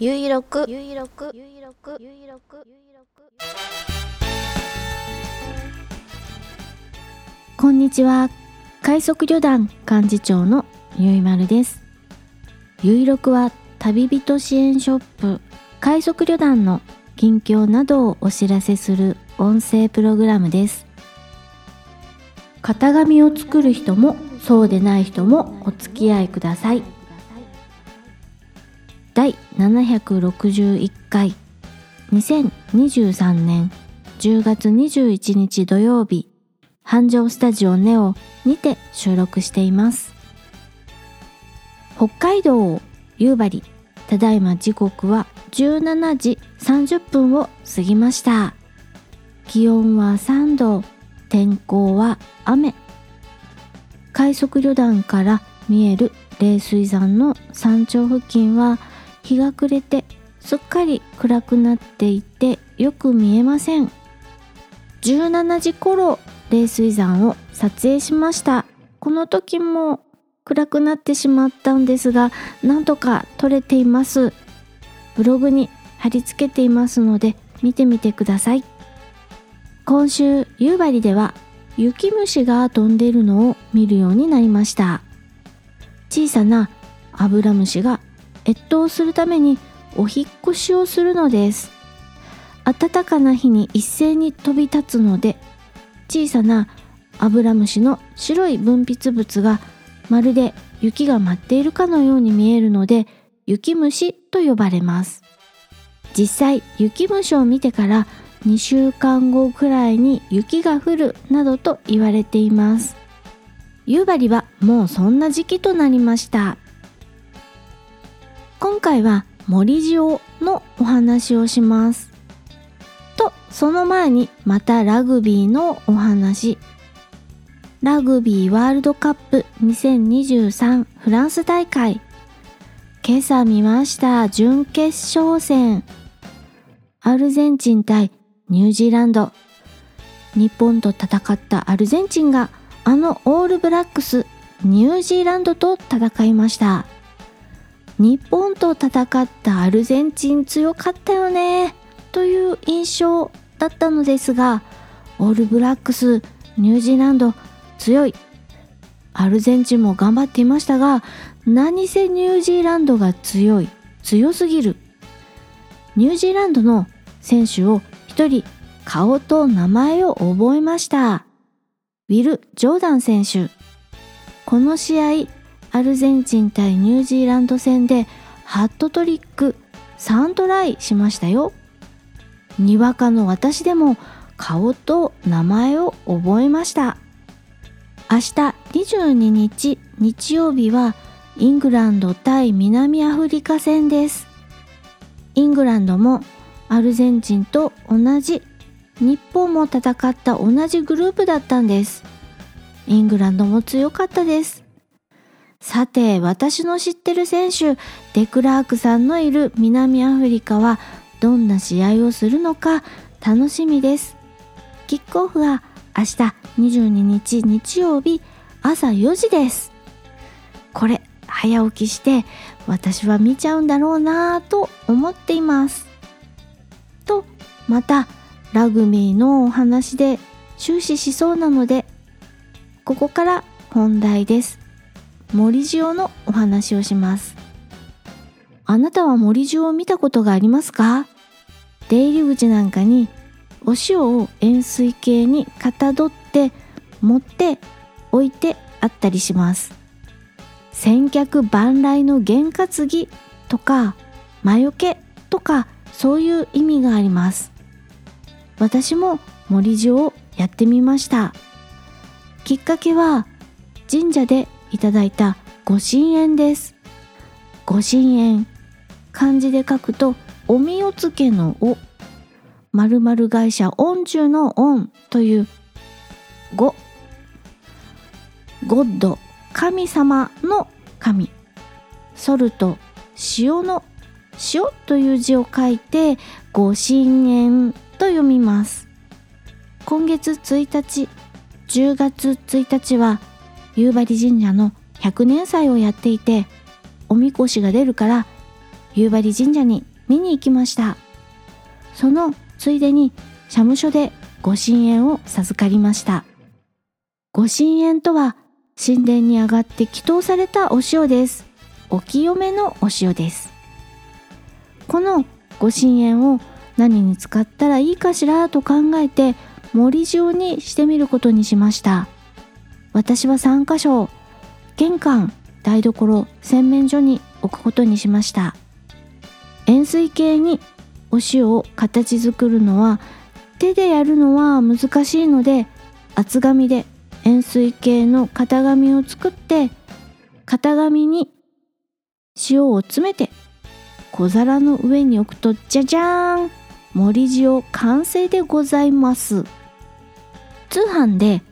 ゆいろくゆいろくゆいろくゆいろくゆいろくこんにちは。快速旅団幹事長のゆいまるです。ゆいろくは旅人支援ショップ。快速旅団の近況などをお知らせする音声プログラムです。型紙を作る人もそうでない人もお付き合いください。第761回。2023年10月21日土曜日。繁盛スタジオネオにて収録しています。北海道夕張ただいま時刻は17時30分を過ぎました。気温は3度天候は雨。快速旅団から見える冷水山の山頂付近は日が暮れてすっかり暗くなっていてよく見えません。17時頃冷水山を撮影しました。この時も暗くなってしまったんですがなんとか撮れています。ブログに貼り付けていますので見てみてください。今週夕張では雪虫が飛んでいるのを見るようになりました。小さなアブラムシが越冬するためにお引っ越しをするのです。暖かな日に一斉に飛び立つので小さなアブラムシの白い分泌物がまるで雪が舞っているかのように見えるので雪虫と呼ばれます。実際雪虫を見てから2週間後くらいに雪が降るなどと言われています。夕張はもうそんな時期となりました。今回は森塩のお話をします。とその前にまたラグビーのお話。ラグビーワールドカップ2023フランス大会。今朝見ました準決勝戦。アルゼンチン対ニュージーランド。日本と戦ったアルゼンチンがあのオールブラックスニュージーランドと戦いました。日本と戦ったアルゼンチン強かったよねという印象だったのですがオールブラックスニュージーランド強い。アルゼンチンも頑張っていましたが何せニュージーランドが強い強すぎる。ニュージーランドの選手を一人顔と名前を覚えました。ウィル・ジョーダン選手。この試合アルゼンチン対ニュージーランド戦でハットトリック3トライしましたよ。にわかの私でも顔と名前を覚えました。明日22日日曜日はイングランド対南アフリカ戦です。イングランドもアルゼンチンと同じ。日本も戦った同じグループだったんです。イングランドも強かったです。さて私の知ってる選手デクラークさんのいる南アフリカはどんな試合をするのか楽しみです。キックオフは明日22日日曜日朝4時です。これ早起きして私は見ちゃうんだろうなぁと思っています。とまたラグビーのお話で終始しそうなのでここから本題です。森塩のお話をします。あなたは森塩を見たことがありますか？出入り口なんかにお塩を円錐形にかたどって持って置いてあったりします。千客万来の験担ぎとか魔除けとかそういう意味があります。私も森塩をやってみました。きっかけは神社でいただいた御神縁です。御神縁漢字で書くとおみおつけのお〇〇会社御中の御という語ゴッド神様の神。ソルト塩の塩という字を書いて御神縁と読みます。今月1日10月1日は夕張神社の100年祭をやっていておみこしが出るから夕張神社に見に行きました。そのついでに社務所でご神縁を授かりました。ご神縁とは神殿に上がって祈祷されたお塩です。お清めのお塩です。このご神縁を何に使ったらいいかしらと考えて森塩にしてみることにしました。私は3箇所玄関台所洗面所に置くことにしました。円錐形にお塩を形作るのは手でやるのは難しいので厚紙で円錐形の型紙を作って型紙に塩を詰めて小皿の上に置くとじゃじゃーん森塩完成でございます。通販で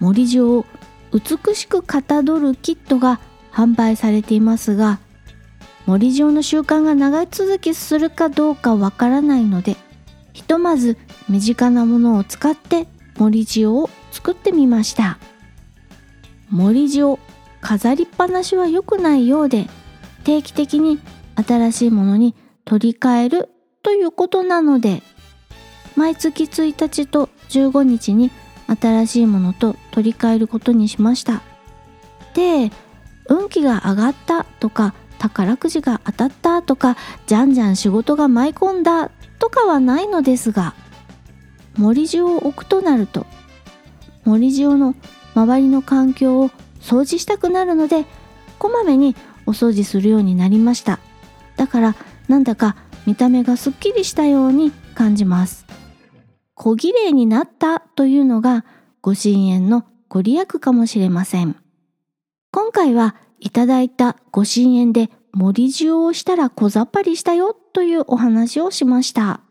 森塩を美しくかたどるキットが販売されていますが森塩の習慣が長続きするかどうかわからないのでひとまず身近なものを使って森塩を作ってみました。森塩飾りっぱなしは良くないようで定期的に新しいものに取り替えるということなので毎月1日と15日に新しいものと取り替えることにしました。で運気が上がったとか宝くじが当たったとかじゃんじゃん仕事が舞い込んだとかはないのですが森塩を置くとなると森塩の周りの環境を掃除したくなるのでこまめにお掃除するようになりました。だからなんだか見た目がすっきりしたように感じます。小綺麗になったというのがご神縁のご利益かもしれません。今回はいただいたご神縁で森塩をしたら小ざっぱりしたよというお話をしました。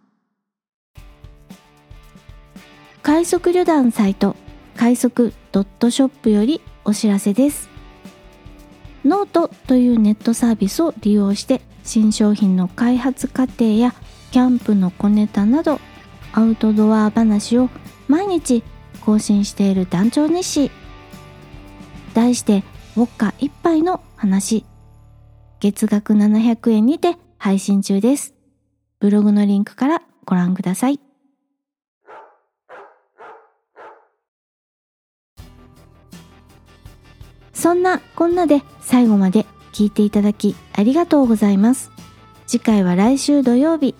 快速旅団サイト快速ドットショップよりお知らせです。ノートというネットサービスを利用して新商品の開発過程やキャンプの小ネタなどアウトドア話を毎日更新している団長日誌。題してウォッカ一杯の話。月額700円にて配信中です。ブログのリンクからご覧ください。そんなこんなで最後まで聞いていただきありがとうございます。次回は来週土曜日。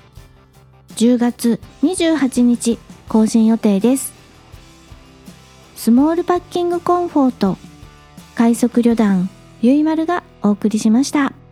10月28日更新予定ですスモールパッキングコンフォート快速旅団ゆいまるがお送りしました。